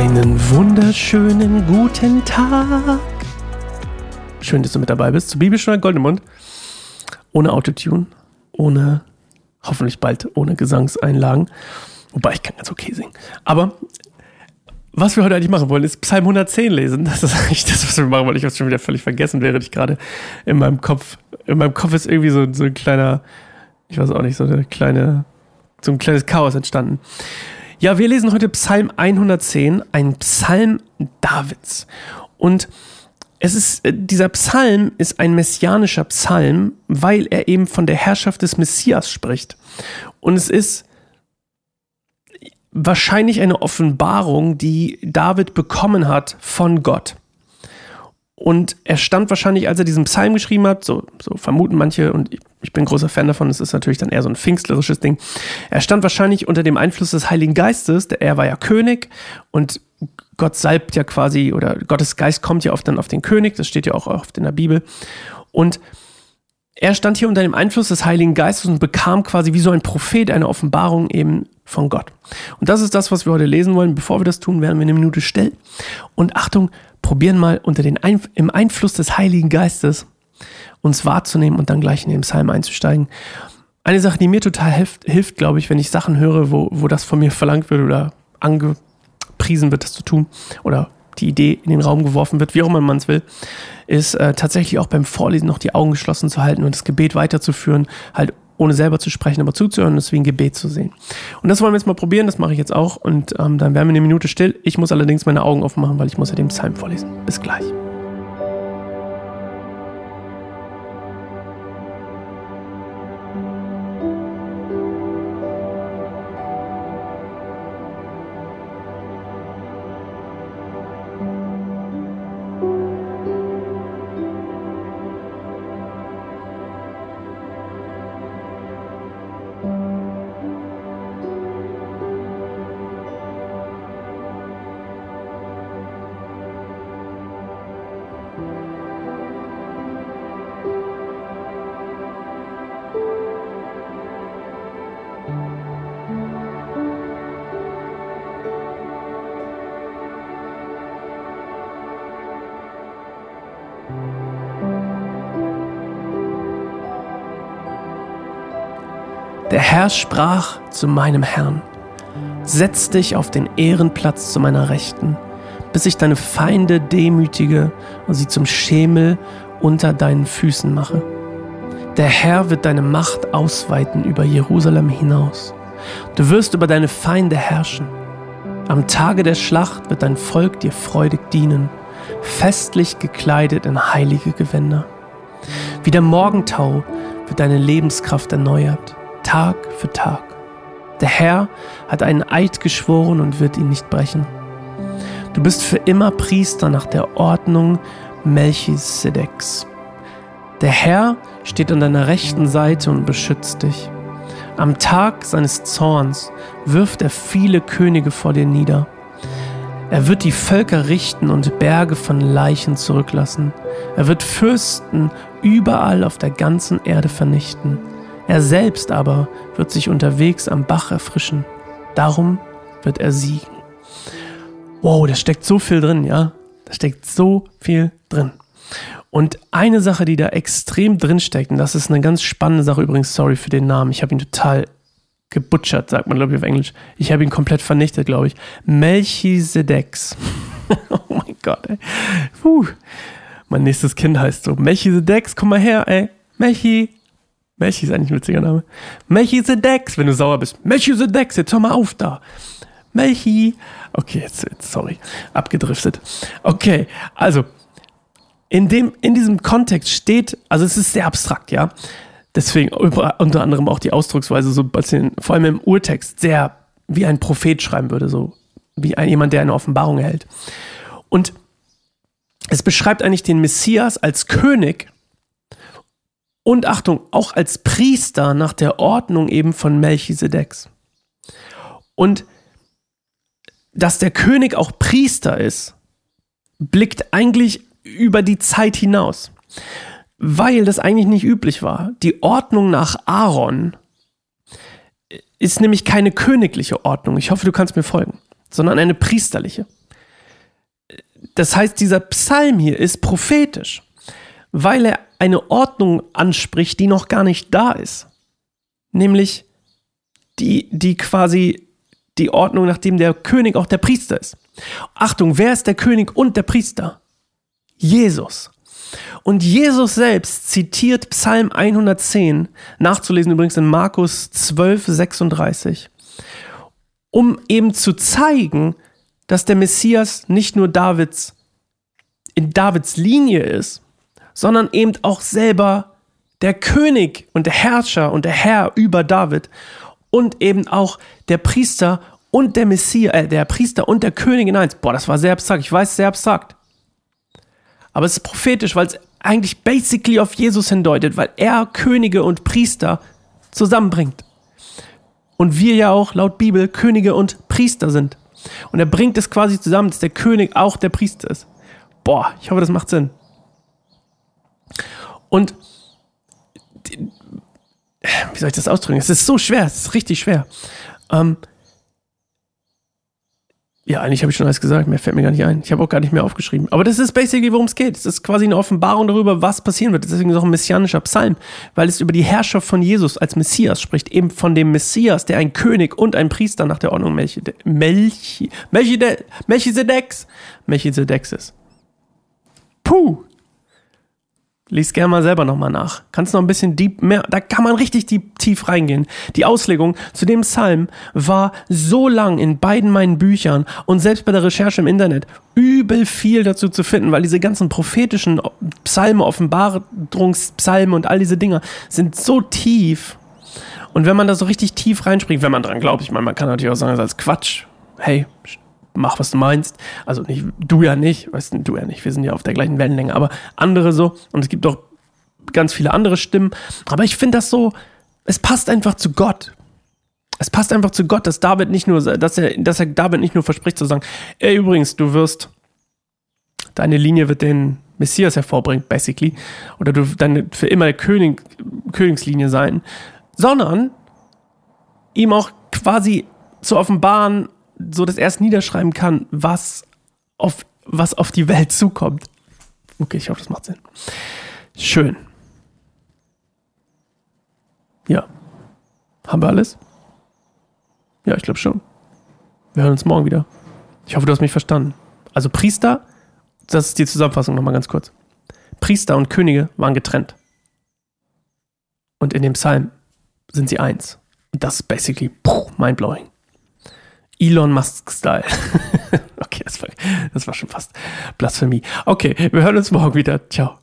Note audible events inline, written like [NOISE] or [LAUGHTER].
Einen wunderschönen guten Tag. Schön, dass du mit dabei bist. Zur Bibelstunde Goldemund. Ohne Autotune, ohne, hoffentlich bald ohne Gesangseinlagen. Wobei ich kann ganz okay singen. Aber was wir heute eigentlich machen wollen, ist Psalm 110 lesen. Das ist eigentlich das, was wir machen wollen. Ich habe es schon wieder völlig vergessen, während ich gerade in meinem Kopf, in meinem Kopf ist irgendwie so, so ein kleiner, ich weiß auch nicht, so eine kleine, so ein kleines Chaos entstanden. Ja, wir lesen heute Psalm 110, ein Psalm Davids. Und es ist, äh, dieser Psalm ist ein messianischer Psalm, weil er eben von der Herrschaft des Messias spricht. Und es ist wahrscheinlich eine Offenbarung, die David bekommen hat von Gott. Und er stand wahrscheinlich, als er diesen Psalm geschrieben hat, so, so vermuten manche, und ich, bin großer Fan davon, es ist natürlich dann eher so ein pfingstlerisches Ding. Er stand wahrscheinlich unter dem Einfluss des Heiligen Geistes, er war ja König und Gott salbt ja quasi, oder Gottes Geist kommt ja oft dann auf den König, das steht ja auch oft in der Bibel. Und er stand hier unter dem Einfluss des Heiligen Geistes und bekam quasi wie so ein Prophet eine Offenbarung eben von Gott. Und das ist das, was wir heute lesen wollen. Bevor wir das tun, werden wir eine Minute still. Und Achtung, probieren mal unter den Einf im Einfluss des Heiligen Geistes uns wahrzunehmen und dann gleich in den Psalm einzusteigen. Eine Sache, die mir total hilft, hilft glaube ich, wenn ich Sachen höre, wo, wo das von mir verlangt wird oder angepriesen wird, das zu tun oder die Idee in den Raum geworfen wird, wie auch immer man es will, ist äh, tatsächlich auch beim Vorlesen noch die Augen geschlossen zu halten und das Gebet weiterzuführen, halt ohne selber zu sprechen, aber zuzuhören und es wie ein Gebet zu sehen. Und das wollen wir jetzt mal probieren, das mache ich jetzt auch und ähm, dann werden wir eine Minute still. Ich muss allerdings meine Augen aufmachen, weil ich muss ja den Psalm vorlesen. Bis gleich. Der Herr sprach zu meinem Herrn, setz dich auf den Ehrenplatz zu meiner Rechten, bis ich deine Feinde demütige und sie zum Schemel unter deinen Füßen mache. Der Herr wird deine Macht ausweiten über Jerusalem hinaus. Du wirst über deine Feinde herrschen. Am Tage der Schlacht wird dein Volk dir freudig dienen, festlich gekleidet in heilige Gewänder. Wie der Morgentau wird deine Lebenskraft erneuert. Tag für Tag. Der Herr hat einen Eid geschworen und wird ihn nicht brechen. Du bist für immer Priester nach der Ordnung Melchisedeks. Der Herr steht an deiner rechten Seite und beschützt dich. Am Tag seines Zorns wirft er viele Könige vor dir nieder. Er wird die Völker richten und Berge von Leichen zurücklassen. Er wird Fürsten überall auf der ganzen Erde vernichten. Er selbst aber wird sich unterwegs am Bach erfrischen. Darum wird er siegen. Wow, da steckt so viel drin, ja? Da steckt so viel drin. Und eine Sache, die da extrem drin steckt, und das ist eine ganz spannende Sache übrigens, sorry für den Namen, ich habe ihn total gebutschert, sagt man glaube ich auf Englisch. Ich habe ihn komplett vernichtet, glaube ich. Melchisedeks. [LAUGHS] oh mein Gott, ey. Puh. Mein nächstes Kind heißt so, Melchisedeks, komm mal her, ey. Melchi, Melchi ist eigentlich ein witziger Name. Melchi the Dex, wenn du sauer bist. Melchi the Dex, jetzt hör mal auf da. Melchi. Okay, jetzt, jetzt, sorry. Abgedriftet. Okay, also, in, dem, in diesem Kontext steht, also es ist sehr abstrakt, ja. Deswegen unter anderem auch die Ausdrucksweise, so vor allem im Urtext, sehr wie ein Prophet schreiben würde, so wie ein, jemand, der eine Offenbarung erhält. Und es beschreibt eigentlich den Messias als König und Achtung, auch als Priester nach der Ordnung eben von Melchisedeks. Und dass der König auch Priester ist, blickt eigentlich über die Zeit hinaus, weil das eigentlich nicht üblich war. Die Ordnung nach Aaron ist nämlich keine königliche Ordnung, ich hoffe, du kannst mir folgen, sondern eine priesterliche. das heißt, dieser Psalm hier ist prophetisch, weil er eine Ordnung anspricht, die noch gar nicht da ist. Nämlich die, die quasi die Ordnung, nachdem der König auch der Priester ist. Achtung, wer ist der König und der Priester? Jesus. Und Jesus selbst zitiert Psalm 110, nachzulesen übrigens in Markus 12, 36, um eben zu zeigen, dass der Messias nicht nur Davids in Davids Linie ist, sondern eben auch selber der König und der Herrscher und der Herr über David und eben auch der Priester und der Messias, äh, der Priester und der König in eins. Boah, das war sehr abstrakt. Ich weiß, sehr abstrakt. Aber es ist prophetisch, weil es eigentlich basically auf Jesus hindeutet, weil er Könige und Priester zusammenbringt. Und wir ja auch laut Bibel Könige und Priester sind. Und er bringt es quasi zusammen, dass der König auch der Priester ist. Boah, ich hoffe, das macht Sinn. Und wie soll ich das ausdrücken? Es ist so schwer, es ist richtig schwer. Ähm, ja, eigentlich habe ich schon alles gesagt, mehr fällt mir gar nicht ein. Ich habe auch gar nicht mehr aufgeschrieben. Aber das ist basically, worum es geht. Es ist quasi eine Offenbarung darüber, was passieren wird. Deswegen ist es auch ein messianischer Psalm, weil es über die Herrschaft von Jesus als Messias spricht. Eben von dem Messias, der ein König und ein Priester nach der Ordnung Melchizedek, Melchizedeks, Melchizedeks ist. Puh, Lies gerne mal selber nochmal nach. Kannst noch ein bisschen deep mehr, da kann man richtig deep, tief reingehen. Die Auslegung zu dem Psalm war so lang in beiden meinen Büchern und selbst bei der Recherche im Internet übel viel dazu zu finden, weil diese ganzen prophetischen Psalme, Offenbarungspsalme und all diese Dinger sind so tief. Und wenn man da so richtig tief reinspringt, wenn man dran glaubt, ich meine, man kann natürlich auch sagen, das ist Quatsch. Hey, mach, was du meinst. Also nicht, du ja nicht, weißt du, du ja nicht, wir sind ja auf der gleichen Wellenlänge, aber andere so. Und es gibt auch ganz viele andere Stimmen. Aber ich finde das so, es passt einfach zu Gott. Es passt einfach zu Gott, dass David nicht nur, dass er, dass er David nicht nur verspricht zu sagen, ey, übrigens, du wirst, deine Linie wird den Messias hervorbringen, basically. Oder du deine für immer König, Königslinie sein, sondern ihm auch quasi zu offenbaren, so dass er es niederschreiben kann, was auf, was auf die Welt zukommt. Okay, ich hoffe, das macht Sinn. Schön. Ja. Haben wir alles? Ja, ich glaube schon. Wir hören uns morgen wieder. Ich hoffe, du hast mich verstanden. Also Priester, das ist die Zusammenfassung nochmal ganz kurz. Priester und Könige waren getrennt. Und in dem Psalm sind sie eins. Und das ist basically mindblowing. Elon Musk-Style. [LAUGHS] okay, das war, das war schon fast Blasphemie. Okay, wir hören uns morgen wieder. Ciao.